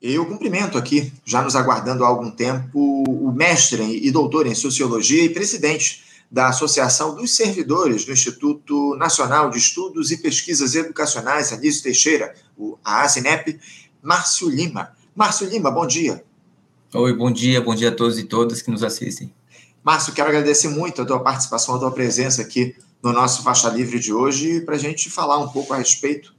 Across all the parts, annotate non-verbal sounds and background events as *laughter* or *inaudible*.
Eu cumprimento aqui, já nos aguardando há algum tempo, o mestre e doutor em Sociologia e presidente da Associação dos Servidores do Instituto Nacional de Estudos e Pesquisas Educacionais, Anísio Teixeira, o ASINEP, Márcio Lima. Márcio Lima, bom dia. Oi, bom dia, bom dia a todos e todas que nos assistem. Márcio, quero agradecer muito a tua participação, a tua presença aqui no nosso Faixa Livre de hoje, para a gente falar um pouco a respeito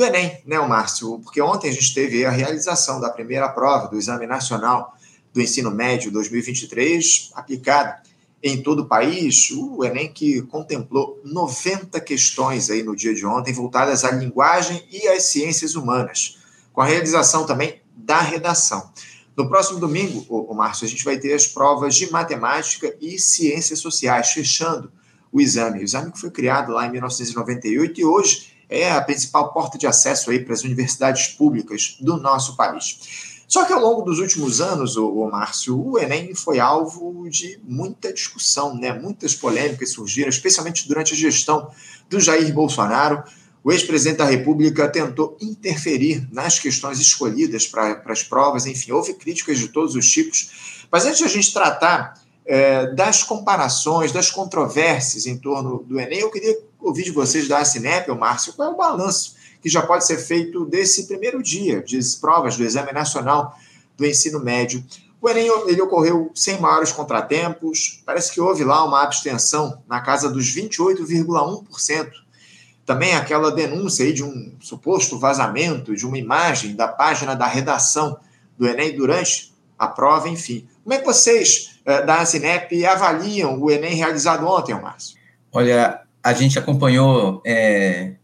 do Enem, né, Márcio? Porque ontem a gente teve a realização da primeira prova do Exame Nacional do Ensino Médio 2023, aplicado em todo o país, o Enem que contemplou 90 questões aí no dia de ontem voltadas à linguagem e às ciências humanas, com a realização também da redação. No próximo domingo, o Márcio, a gente vai ter as provas de matemática e ciências sociais, fechando o exame. O exame que foi criado lá em 1998 e hoje é a principal porta de acesso aí para as universidades públicas do nosso país. Só que ao longo dos últimos anos, o, o Márcio, o Enem foi alvo de muita discussão, né? Muitas polêmicas surgiram, especialmente durante a gestão do Jair Bolsonaro. O ex-presidente da República tentou interferir nas questões escolhidas para as provas, enfim, houve críticas de todos os tipos. Mas antes de a gente tratar é, das comparações, das controvérsias em torno do Enem, eu queria ouvir de vocês da Cinep, Márcio, qual é o balanço que já pode ser feito desse primeiro dia de provas do Exame Nacional do Ensino Médio. O Enem ele ocorreu sem maiores contratempos, parece que houve lá uma abstenção na casa dos 28,1%. Também aquela denúncia aí de um suposto vazamento de uma imagem da página da redação do Enem durante a prova, enfim. Como é que vocês eh, da Asinep avaliam o Enem realizado ontem, Márcio? Olha, a gente acompanhou é,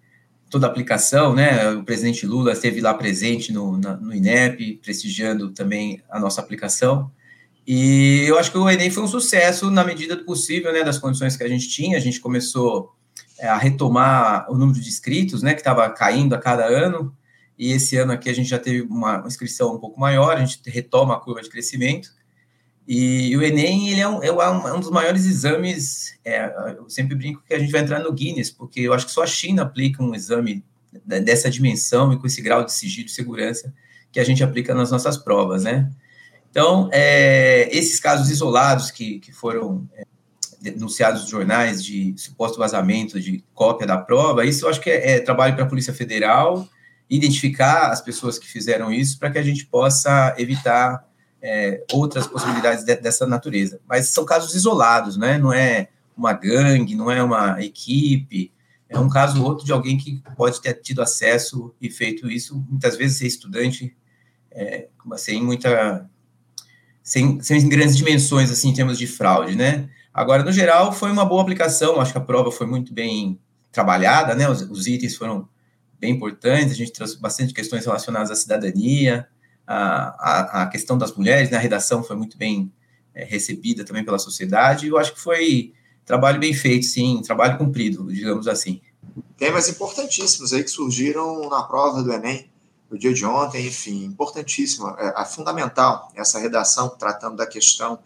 toda a aplicação, né? O presidente Lula esteve lá presente no, na, no INEP, prestigiando também a nossa aplicação. E eu acho que o Enem foi um sucesso na medida do possível, né? Das condições que a gente tinha. A gente começou é, a retomar o número de inscritos, né? Que estava caindo a cada ano. E esse ano aqui a gente já teve uma inscrição um pouco maior, a gente retoma a curva de crescimento. E o Enem ele é, um, é um, é dos maiores exames. É, eu sempre brinco que a gente vai entrar no Guinness, porque eu acho que só a China aplica um exame dessa dimensão e com esse grau de sigilo e segurança que a gente aplica nas nossas provas, né? Então, é, esses casos isolados que, que foram é, denunciados nos jornais de suposto vazamento de cópia da prova, isso eu acho que é, é trabalho para a Polícia Federal identificar as pessoas que fizeram isso para que a gente possa evitar é, outras possibilidades de, dessa natureza. Mas são casos isolados, né? Não é uma gangue, não é uma equipe, é um caso ou outro de alguém que pode ter tido acesso e feito isso, muitas vezes ser estudante, é, sem muita. Sem, sem grandes dimensões, assim, em termos de fraude, né? Agora, no geral, foi uma boa aplicação, acho que a prova foi muito bem trabalhada, né? Os, os itens foram bem importantes, a gente trouxe bastante questões relacionadas à cidadania, a, a, questão das mulheres, na né, redação foi muito bem é, recebida também pela sociedade, eu acho que foi trabalho bem feito, sim, trabalho cumprido, digamos assim. Temas importantíssimos aí que surgiram na prova do Enem, no dia de ontem, enfim, importantíssimo, é, é fundamental essa redação tratando da questão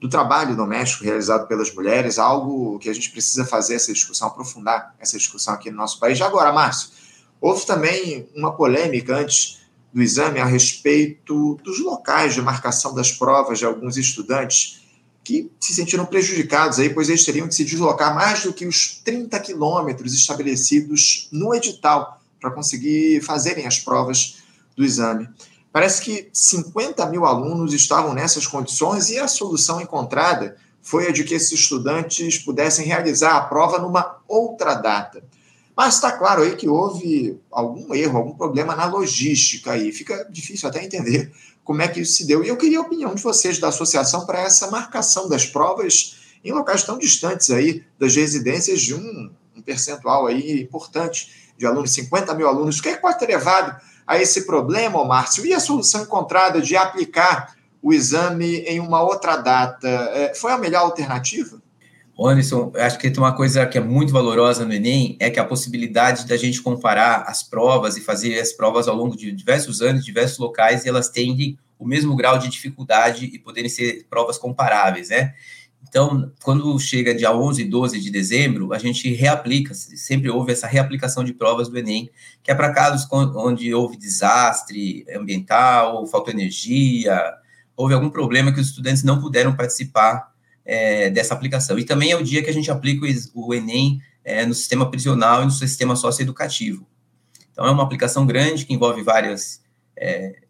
do trabalho doméstico realizado pelas mulheres, algo que a gente precisa fazer essa discussão, aprofundar essa discussão aqui no nosso país. Já agora, Márcio, houve também uma polêmica antes do exame a respeito dos locais de marcação das provas de alguns estudantes que se sentiram prejudicados aí, pois eles teriam que se deslocar mais do que os 30 quilômetros estabelecidos no edital para conseguir fazerem as provas do exame. Parece que 50 mil alunos estavam nessas condições e a solução encontrada foi a de que esses estudantes pudessem realizar a prova numa outra data. Mas está claro aí que houve algum erro, algum problema na logística aí. Fica difícil até entender como é que isso se deu. E eu queria a opinião de vocês da associação para essa marcação das provas em locais tão distantes aí das residências de um, um percentual aí importante de alunos, 50 mil alunos. O que, é que pode ter levado a esse problema, Márcio? E a solução encontrada de aplicar o exame em uma outra data é, foi a melhor alternativa? Anderson, acho que tem uma coisa que é muito valorosa no Enem, é que a possibilidade da gente comparar as provas e fazer as provas ao longo de diversos anos, diversos locais, e elas têm o mesmo grau de dificuldade e poderem ser provas comparáveis, né? Então, quando chega dia 11 e 12 de dezembro, a gente reaplica, sempre houve essa reaplicação de provas do Enem, que é para casos onde houve desastre ambiental, faltou energia, houve algum problema que os estudantes não puderam participar é, dessa aplicação. E também é o dia que a gente aplica o Enem é, no sistema prisional e no sistema socioeducativo. Então, é uma aplicação grande que envolve várias é,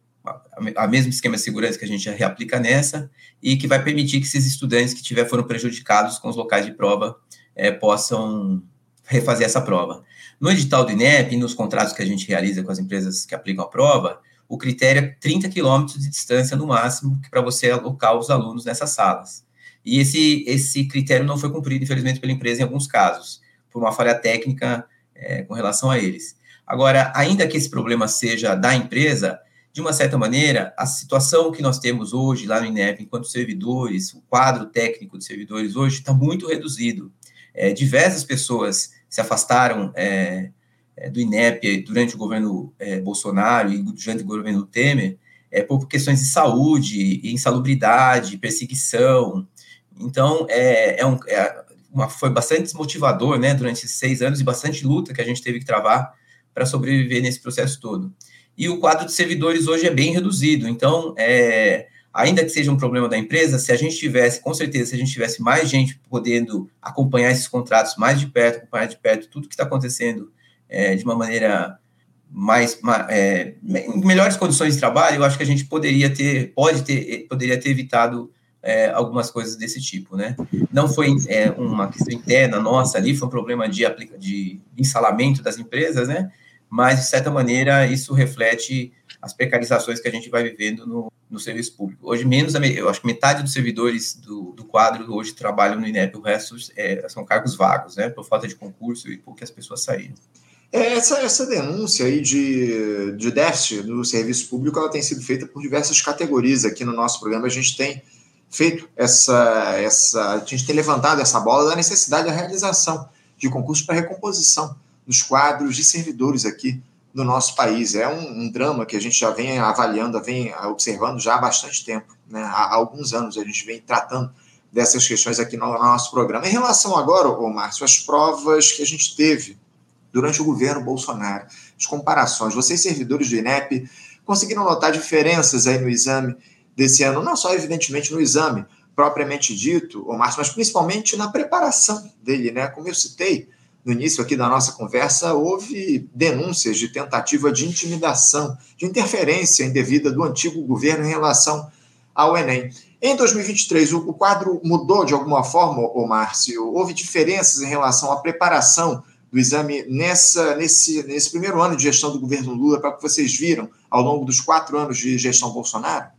a, mesmo esquema de segurança que a gente reaplica nessa, e que vai permitir que esses estudantes que tiver foram prejudicados com os locais de prova é, possam refazer essa prova. No edital do INEP, nos contratos que a gente realiza com as empresas que aplicam a prova, o critério é 30 quilômetros de distância no máximo para você alocar os alunos nessas salas. E esse, esse critério não foi cumprido, infelizmente, pela empresa em alguns casos, por uma falha técnica é, com relação a eles. Agora, ainda que esse problema seja da empresa, de uma certa maneira, a situação que nós temos hoje lá no INEP, enquanto servidores, o quadro técnico de servidores hoje está muito reduzido. É, diversas pessoas se afastaram é, é do INEP durante o governo é, Bolsonaro e durante o governo Temer é, por questões de saúde, insalubridade, perseguição. Então, é, é um, é uma, foi bastante desmotivador né, durante esses seis anos e bastante luta que a gente teve que travar para sobreviver nesse processo todo e o quadro de servidores hoje é bem reduzido. Então, é, ainda que seja um problema da empresa, se a gente tivesse, com certeza, se a gente tivesse mais gente podendo acompanhar esses contratos mais de perto, acompanhar de perto tudo que está acontecendo é, de uma maneira mais, é, melhores condições de trabalho, eu acho que a gente poderia ter, pode ter, poderia ter evitado é, algumas coisas desse tipo, né? Não foi é, uma questão interna nossa ali, foi um problema de, de instalamento das empresas, né? mas, de certa maneira, isso reflete as precarizações que a gente vai vivendo no, no serviço público. Hoje, menos, eu acho que metade dos servidores do, do quadro hoje trabalham no INEP, o resto é, são cargos vagos, né, por falta de concurso e porque as pessoas saíram. É, essa, essa denúncia aí de, de déficit no serviço público ela tem sido feita por diversas categorias aqui no nosso programa. A gente tem feito essa, essa a gente tem levantado essa bola da necessidade da realização de concursos para recomposição nos quadros de servidores aqui no nosso país. É um, um, drama que a gente já vem avaliando, vem observando já há bastante tempo, né? há, alguns anos a gente vem tratando dessas questões aqui no, no nosso programa. Em relação agora, ô Márcio, às provas que a gente teve durante o governo Bolsonaro, as comparações, vocês servidores do INEP conseguiram notar diferenças aí no exame desse ano, não só evidentemente no exame propriamente dito, ô Márcio, mas principalmente na preparação dele, né? Como eu citei, no início aqui da nossa conversa, houve denúncias de tentativa de intimidação, de interferência indevida do antigo governo em relação ao Enem. Em 2023, o quadro mudou de alguma forma, ô Márcio? Houve diferenças em relação à preparação do exame nessa, nesse, nesse primeiro ano de gestão do governo Lula, para que vocês viram ao longo dos quatro anos de gestão Bolsonaro?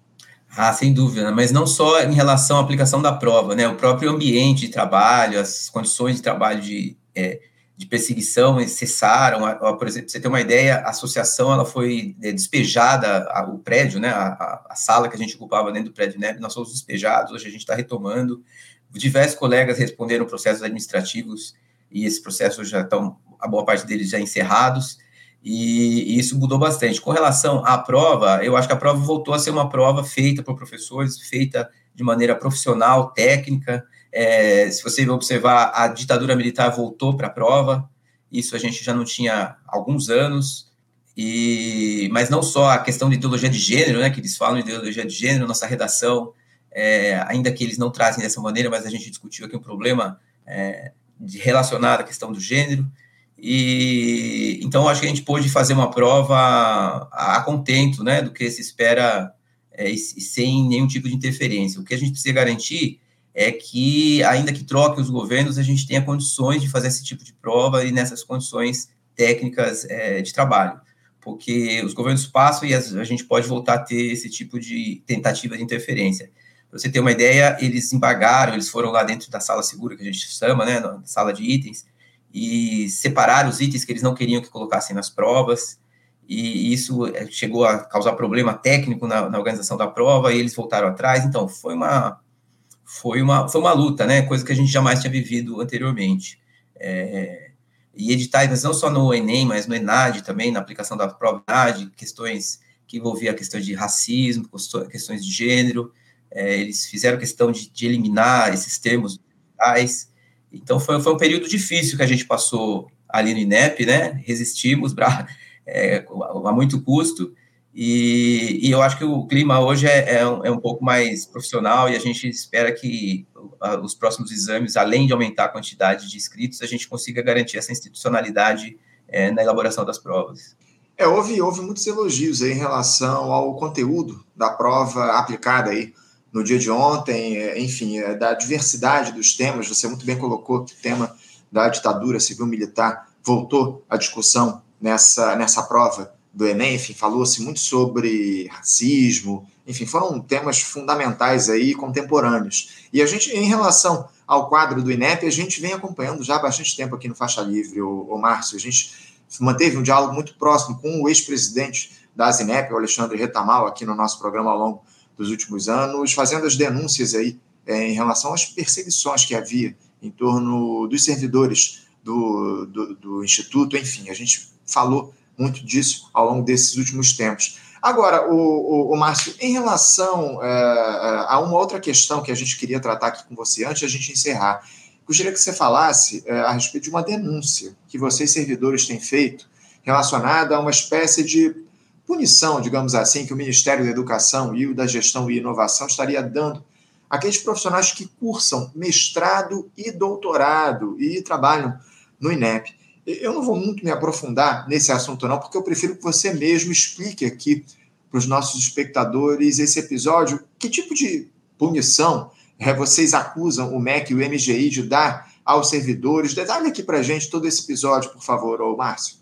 Ah, sem dúvida, mas não só em relação à aplicação da prova, né? O próprio ambiente de trabalho, as condições de trabalho de, é, de perseguição cessaram. Por exemplo, você ter uma ideia, a associação ela foi é, despejada, o prédio, né, a, a, sala que a gente ocupava dentro do prédio né, nós fomos despejados, hoje a gente está retomando. Diversos colegas responderam processos administrativos e esses processos já estão, a boa parte deles já encerrados, e, isso mudou bastante. Com relação à prova, eu acho que a prova voltou a ser uma prova feita por professores, feita de maneira profissional, técnica, é, se você observar, a ditadura militar voltou para a prova, isso a gente já não tinha há alguns anos, e, mas não só a questão de ideologia de gênero, né, que eles falam de ideologia de gênero, nossa redação, é, ainda que eles não trazem dessa maneira, mas a gente discutiu aqui um problema é, de relacionado à questão do gênero, e então acho que a gente pôde fazer uma prova a, a contento, né, do que se espera é, e, sem nenhum tipo de interferência. O que a gente precisa garantir é que, ainda que troque os governos, a gente tenha condições de fazer esse tipo de prova e nessas condições técnicas é, de trabalho, porque os governos passam e a gente pode voltar a ter esse tipo de tentativa de interferência. Para você ter uma ideia, eles embargaram, eles foram lá dentro da sala segura, que a gente chama, né, na sala de itens, e separaram os itens que eles não queriam que colocassem nas provas, e isso é, chegou a causar problema técnico na, na organização da prova, e eles voltaram atrás, então foi uma foi uma, foi uma luta, né? Coisa que a gente jamais tinha vivido anteriormente. É, e editais, não só no Enem, mas no ENAD também, na aplicação da prova ENAD, questões que envolviam a questão de racismo, questões de gênero, é, eles fizeram questão de, de eliminar esses termos digitais. Então, foi, foi um período difícil que a gente passou ali no INEP, né? Resistimos *laughs* pra, é, a muito custo, e, e, eu acho que o clima hoje é, é, um, é, um, pouco mais profissional e a gente espera que os próximos exames, além de aumentar a quantidade de inscritos, a gente consiga garantir essa institucionalidade é, na elaboração das provas. É, houve, houve muitos elogios aí em relação ao conteúdo da prova aplicada aí no dia de ontem, é, enfim, é, da diversidade dos temas. Você muito bem colocou que o tema da ditadura civil-militar voltou à discussão nessa, nessa prova do Enem, enfim, falou-se muito sobre racismo, enfim, foram temas fundamentais aí, contemporâneos. E a gente, em relação ao quadro do INEP, a gente vem acompanhando já há bastante tempo aqui no Faixa Livre, o, o Márcio, a gente manteve um diálogo muito próximo com o ex-presidente da Zinep, o Alexandre Retamal, aqui no nosso programa ao longo dos últimos anos, fazendo as denúncias aí é, em relação às perseguições que havia em torno dos servidores do, do, do Instituto, enfim, a gente falou muito disso ao longo desses últimos tempos. Agora, o, o, o Márcio, em relação é, a uma outra questão que a gente queria tratar aqui com você, antes de a gente encerrar, gostaria que você falasse é, a respeito de uma denúncia que vocês, servidores, têm feito relacionada a uma espécie de punição, digamos assim, que o Ministério da Educação e o da Gestão e Inovação estaria dando àqueles profissionais que cursam mestrado e doutorado e trabalham no INEP. Eu não vou muito me aprofundar nesse assunto, não, porque eu prefiro que você mesmo explique aqui para os nossos espectadores esse episódio. Que tipo de punição é, vocês acusam o MEC e o MGI de dar aos servidores? Detalhe aqui para a gente todo esse episódio, por favor, ô Márcio.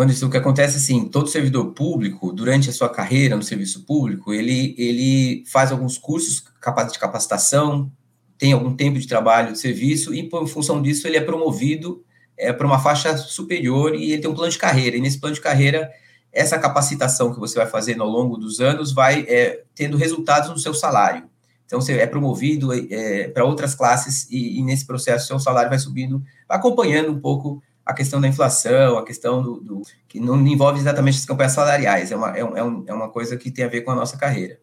Anderson, o que acontece assim, todo servidor público, durante a sua carreira no serviço público, ele, ele faz alguns cursos de capacitação, tem algum tempo de trabalho de serviço e, por função disso, ele é promovido é, para uma faixa superior e ele tem um plano de carreira. E nesse plano de carreira, essa capacitação que você vai fazendo ao longo dos anos vai é, tendo resultados no seu salário. Então, você é promovido é, para outras classes e, e, nesse processo seu salário vai subindo, acompanhando um pouco a questão da inflação, a questão do, do que não envolve exatamente as campanhas salariais, é uma, é, um, é uma coisa que tem a ver com a nossa carreira.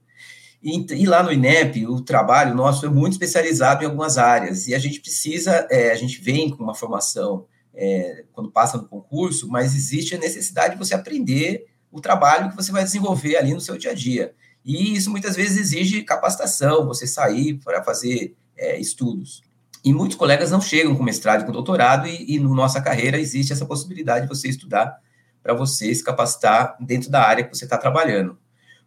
E, e, lá no INEP, o trabalho nosso é muito especializado em algumas áreas, e a gente precisa, é, a gente vem com uma formação é, quando passa no concurso, mas existe a necessidade de você aprender o trabalho que você vai desenvolver ali no seu dia a dia. E isso muitas vezes exige capacitação, você sair para fazer é, estudos. E muitos colegas não chegam com mestrado com doutorado, e, e na nossa carreira existe essa possibilidade de você estudar para você se capacitar dentro da área que você está trabalhando.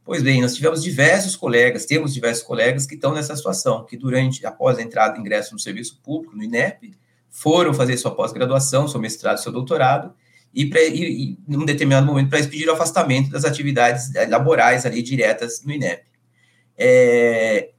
Pois bem, nós tivemos diversos colegas, temos diversos colegas que estão nessa situação, que durante, após a entrada, ingresso no serviço público, no INEP, foram fazer sua pós-graduação, seu mestrado, seu doutorado, e, pra, e, e num determinado momento para pedir o afastamento das atividades eh, laborais ali diretas no INEP. É,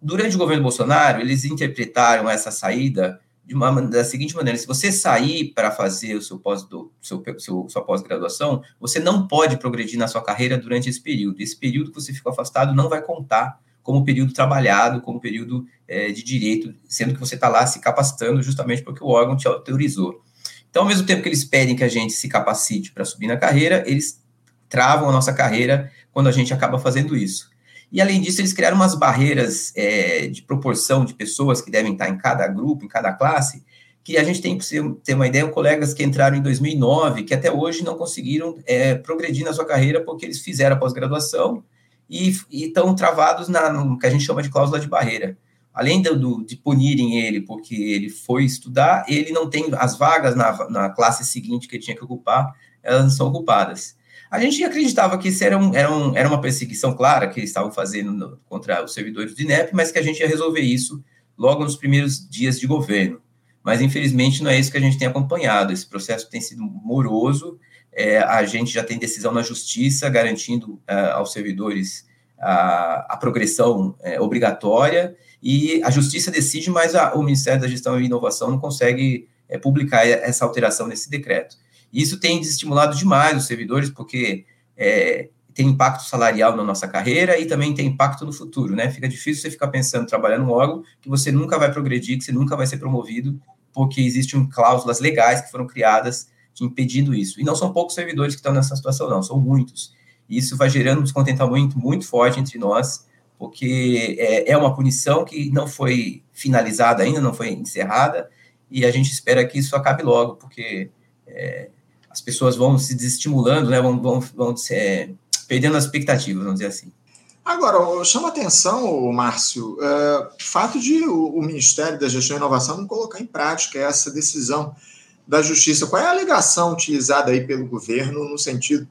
durante o governo Bolsonaro, eles interpretaram essa saída de uma da seguinte maneira: se você sair para fazer o seu pós do, seu, seu, sua pós-graduação, você não pode progredir na sua carreira durante esse período. Esse período que você ficou afastado não vai contar como período trabalhado, como período é, de direito, sendo que você está lá se capacitando justamente porque o órgão te autorizou. Então, ao mesmo tempo que eles pedem que a gente se capacite para subir na carreira, eles travam a nossa carreira quando a gente acaba fazendo isso. E, além disso, eles criaram umas barreiras é, de proporção de pessoas que devem estar em cada grupo, em cada classe, que a gente tem que ter uma ideia, colegas que entraram em 2009, que até hoje não conseguiram é, progredir na sua carreira porque eles fizeram a pós-graduação e estão travados na, no que a gente chama de cláusula de barreira. Além do, de punirem ele porque ele foi estudar, ele não tem as vagas na, na classe seguinte que ele tinha que ocupar, elas não são ocupadas. A gente acreditava que isso era, um, era, um, era uma perseguição clara que eles estavam fazendo no, contra os servidores do INEP, mas que a gente ia resolver isso logo nos primeiros dias de governo. Mas, infelizmente, não é isso que a gente tem acompanhado. Esse processo tem sido moroso, é, a gente já tem decisão na justiça garantindo é, aos servidores a, a progressão é, obrigatória e a justiça decide, mas a, o Ministério da Gestão e Inovação não consegue é, publicar essa alteração nesse decreto. Isso tem desestimulado demais os servidores, porque é, tem impacto salarial na nossa carreira e também tem impacto no futuro, né? Fica difícil você ficar pensando, trabalhando em órgão que você nunca vai progredir, que você nunca vai ser promovido, porque existem cláusulas legais que foram criadas impedindo isso. E não são poucos servidores que estão nessa situação, não, são muitos. E isso vai gerando um descontentamento muito forte entre nós, porque é, é uma punição que não foi finalizada ainda, não foi encerrada, e a gente espera que isso acabe logo, porque é, as pessoas vão se desestimulando, né, vão, vão, vão é, perdendo as expectativas, vamos dizer assim. Agora, chama atenção, Márcio, é, o fato de o, Ministério da Gestão e Inovação não colocar em prática essa decisão da Justiça. Qual é a alegação utilizada aí pelo governo no sentido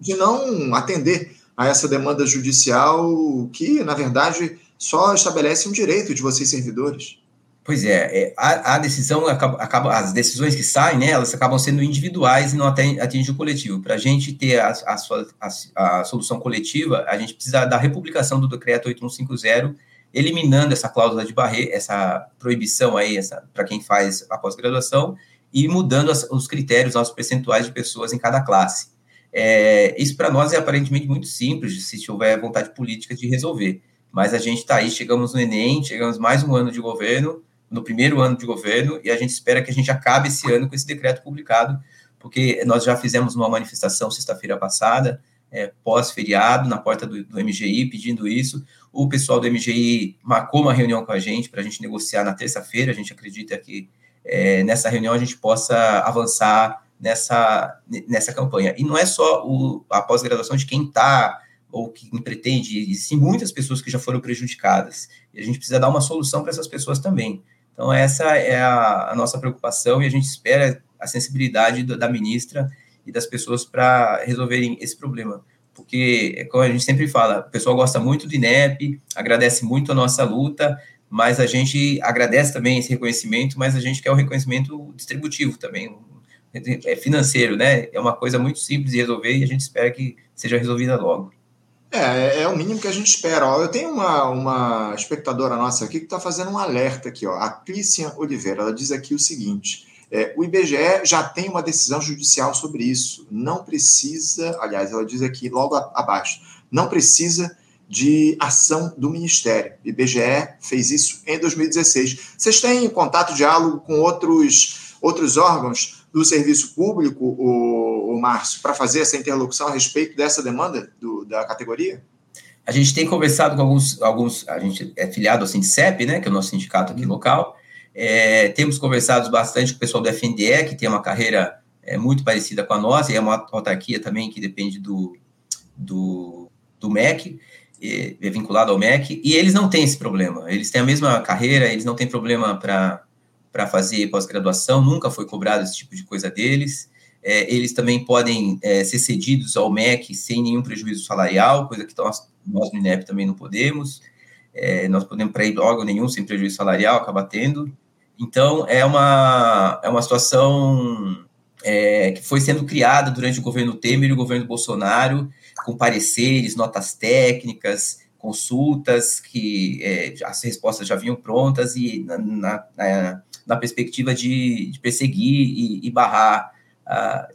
de não atender a essa demanda judicial que, na verdade, só estabelece um direito de vocês servidores? Pois é, é a, a, decisão acaba, acaba, as decisões que saem, né, elas acabam sendo individuais e não atingem o coletivo. Para a gente ter a, a, a, a, solução coletiva, a gente precisa da republicação do decreto 8150, eliminando essa cláusula de barreira, essa proibição aí, para quem faz a pós-graduação, e mudando as, os critérios, os percentuais de pessoas em cada classe. É, isso para nós é aparentemente muito simples, se houver vontade política de resolver. Mas a gente está aí, chegamos no Enem, chegamos mais um ano de governo, no primeiro ano de governo, e a gente espera que a gente acabe esse ano com esse decreto publicado, porque nós já fizemos uma manifestação sexta-feira passada, é, pós-feriado, na porta do, do, MGI, pedindo isso. O pessoal do MGI marcou uma reunião com a gente para a gente negociar na terça-feira. A gente acredita que é, nessa reunião a gente possa avançar nessa, nessa campanha. E não é só o, a pós-graduação de quem está ou quem pretende, e sim muitas pessoas que já foram prejudicadas. E a gente precisa dar uma solução para essas pessoas também. Então, essa é a, a, nossa preocupação e a gente espera a sensibilidade do, da ministra e das pessoas para resolverem esse problema. Porque, como a gente sempre fala, o pessoal gosta muito do INEP, agradece muito a nossa luta, mas a gente agradece também esse reconhecimento, mas a gente quer o um reconhecimento distributivo também, é financeiro, né? É uma coisa muito simples de resolver e a gente espera que seja resolvida logo. É, é o mínimo que a gente espera. Ó, eu tenho uma, uma espectadora nossa aqui que está fazendo um alerta aqui, ó, a Clícia Oliveira. Ela diz aqui o seguinte: é, o IBGE já tem uma decisão judicial sobre isso. Não precisa, aliás, ela diz aqui logo abaixo, não precisa de ação do Ministério. O IBGE fez isso em 2016. Vocês têm contato, diálogo com outros, outros órgãos do serviço público, o, o Márcio, para fazer essa interlocução a respeito dessa demanda do, da categoria? A gente tem conversado com alguns, alguns, a gente é filiado ao Sindicep, né, que é o nosso sindicato aqui uhum. local, é, temos conversado bastante com o pessoal do FNDE, que tem uma carreira é, muito parecida com a nossa, e é uma autarquia também que depende do, do, do MEC, é, é vinculado ao MEC, e eles não têm esse problema, eles têm a mesma carreira, eles não têm problema para para fazer pós-graduação, nunca foi cobrado esse tipo de coisa deles. É, eles também podem é, ser cedidos ao MEC sem nenhum prejuízo salarial, coisa que nós, nós no INEP também não podemos. É, nós podemos para ir órgão nenhum sem prejuízo salarial, acaba tendo. Então, é uma, é uma situação é, que foi sendo criada durante o governo Temer e o governo Bolsonaro, com pareceres, notas técnicas, consultas, que é, as respostas já vinham prontas e na, na, na perspectiva de, de perseguir e, e barrar.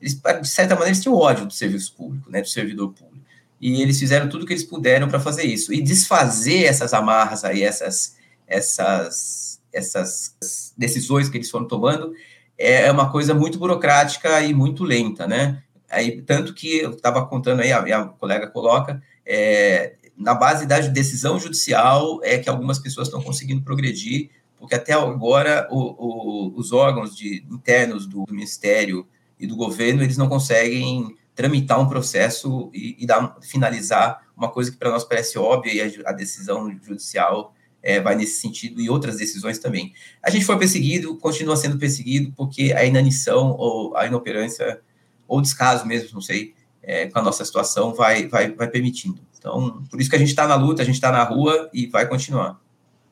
De certa maneira, eles tinham ódio do serviço público, né, do servidor público. E eles fizeram tudo o que eles puderam para fazer isso. E desfazer essas amarras aí, essas, essas, essas decisões que eles foram tomando, é uma coisa muito burocrática e muito lenta, né? Aí, tanto que eu estava contando aí, a minha colega coloca, é, na base da decisão judicial é que algumas pessoas estão conseguindo progredir porque até agora o, o, os órgãos de, internos do, do, Ministério e do governo, eles não conseguem tramitar um processo e, e dar, finalizar uma coisa que para nós parece óbvia, e a, a decisão judicial é, vai nesse sentido, e outras decisões também. A gente foi perseguido, continua sendo perseguido, porque a inanição ou a inoperância, ou descaso mesmo, não sei, é, com a nossa situação, vai, vai, vai permitindo. Então, por isso que a gente está na luta, a gente está na rua e vai continuar.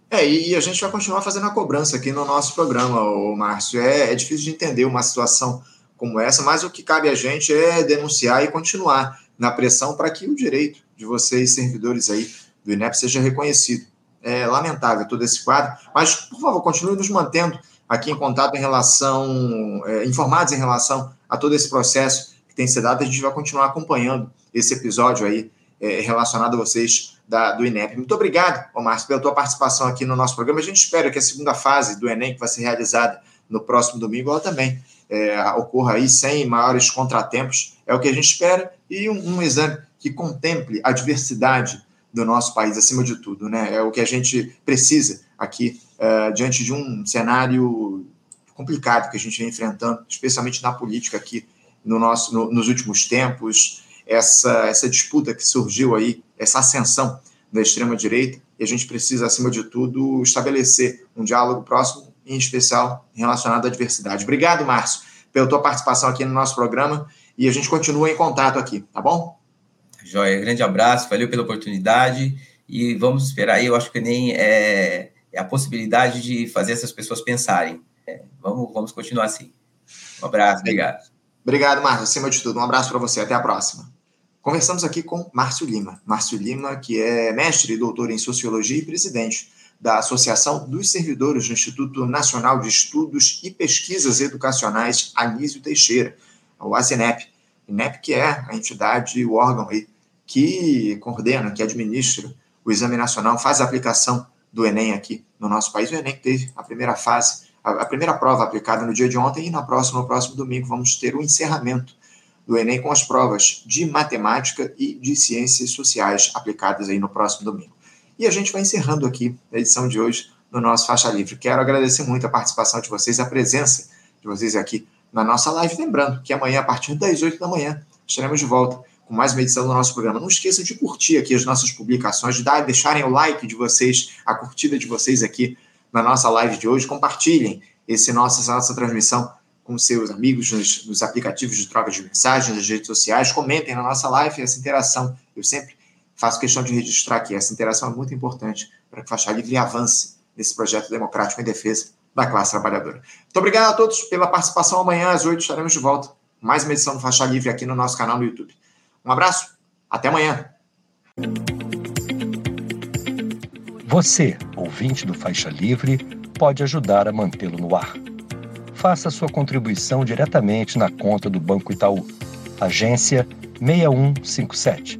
É, e a gente vai continuar fazendo a cobrança aqui no nosso programa, o Márcio. É, é difícil de entender uma situação como essa, mas o que cabe a gente é denunciar e continuar na pressão para que o direito de vocês, servidores aí do INEP, seja reconhecido. É lamentável todo esse quadro, mas, por favor, continue nos mantendo aqui em contato em relação, é, informados em relação a todo esse processo que tem sido dado. A gente vai continuar acompanhando esse episódio aí é, relacionado a vocês da, do INEP. Muito obrigado, Márcio, pela tua participação aqui no nosso programa. A gente espera que a segunda fase do Enem, que vai ser realizada no próximo domingo, ela também é, ocorra aí sem maiores contratempos. É o que a gente espera. E um, um exame que contemple a diversidade do nosso país, acima de tudo. Né? É o que a gente precisa aqui, uh, diante de um cenário complicado que a gente vem enfrentando, especialmente na política aqui no nosso, no, nos últimos tempos, essa, essa disputa que surgiu aí, essa ascensão da extrema-direita, e a gente precisa, acima de tudo, estabelecer um diálogo próximo, em especial relacionado à diversidade. Obrigado, Márcio, pela tua participação aqui no nosso programa, e a gente continua em contato aqui, tá bom? Joia, grande abraço, valeu pela oportunidade, e vamos esperar aí, eu acho que nem é, é a possibilidade de fazer essas pessoas pensarem. É, vamos, vamos continuar assim. Um abraço, obrigado. Obrigado, Márcio, acima de tudo, um abraço para você, até a próxima. Conversamos aqui com Márcio Lima. Márcio Lima, que é mestre e doutor em Sociologia e presidente da Associação dos Servidores do Instituto Nacional de Estudos e Pesquisas Educacionais Anísio Teixeira, o ASENEP. INEP que é a entidade, o órgão aí, que coordena, que administra o Exame Nacional, faz a aplicação do Enem aqui no nosso país. O Enem teve a primeira fase, a, primeira prova aplicada no dia de ontem e na próxima, no próximo domingo, vamos ter o encerramento do Enem com as provas de matemática e de ciências sociais aplicadas aí no próximo domingo. E a gente vai encerrando aqui a edição de hoje no nosso Faixa Livre. Quero agradecer muito a participação de vocês, a presença de vocês aqui na nossa live. Lembrando que amanhã, a partir das 8 da manhã, estaremos de volta com mais uma edição do nosso programa. Não esqueçam de curtir aqui as nossas publicações, de dar, deixarem o like de vocês, a curtida de vocês aqui na nossa live de hoje. Compartilhem esse nosso, essa nossa transmissão com seus amigos nos, nos, aplicativos de troca de mensagens, nas redes sociais, comentem na nossa live essa interação. Eu sempre faço questão de registrar aqui, essa interação é muito importante para que Faixa Livre avance nesse projeto democrático em defesa da classe trabalhadora. Muito obrigado a todos pela participação. Amanhã às 8 estaremos de volta. Mais uma edição do Faixa Livre aqui no nosso canal no YouTube. Um abraço, até amanhã. Você, ouvinte do Faixa Livre, pode ajudar a mantê-lo no ar faça sua contribuição diretamente na conta do Banco Itaú. Agência 6157.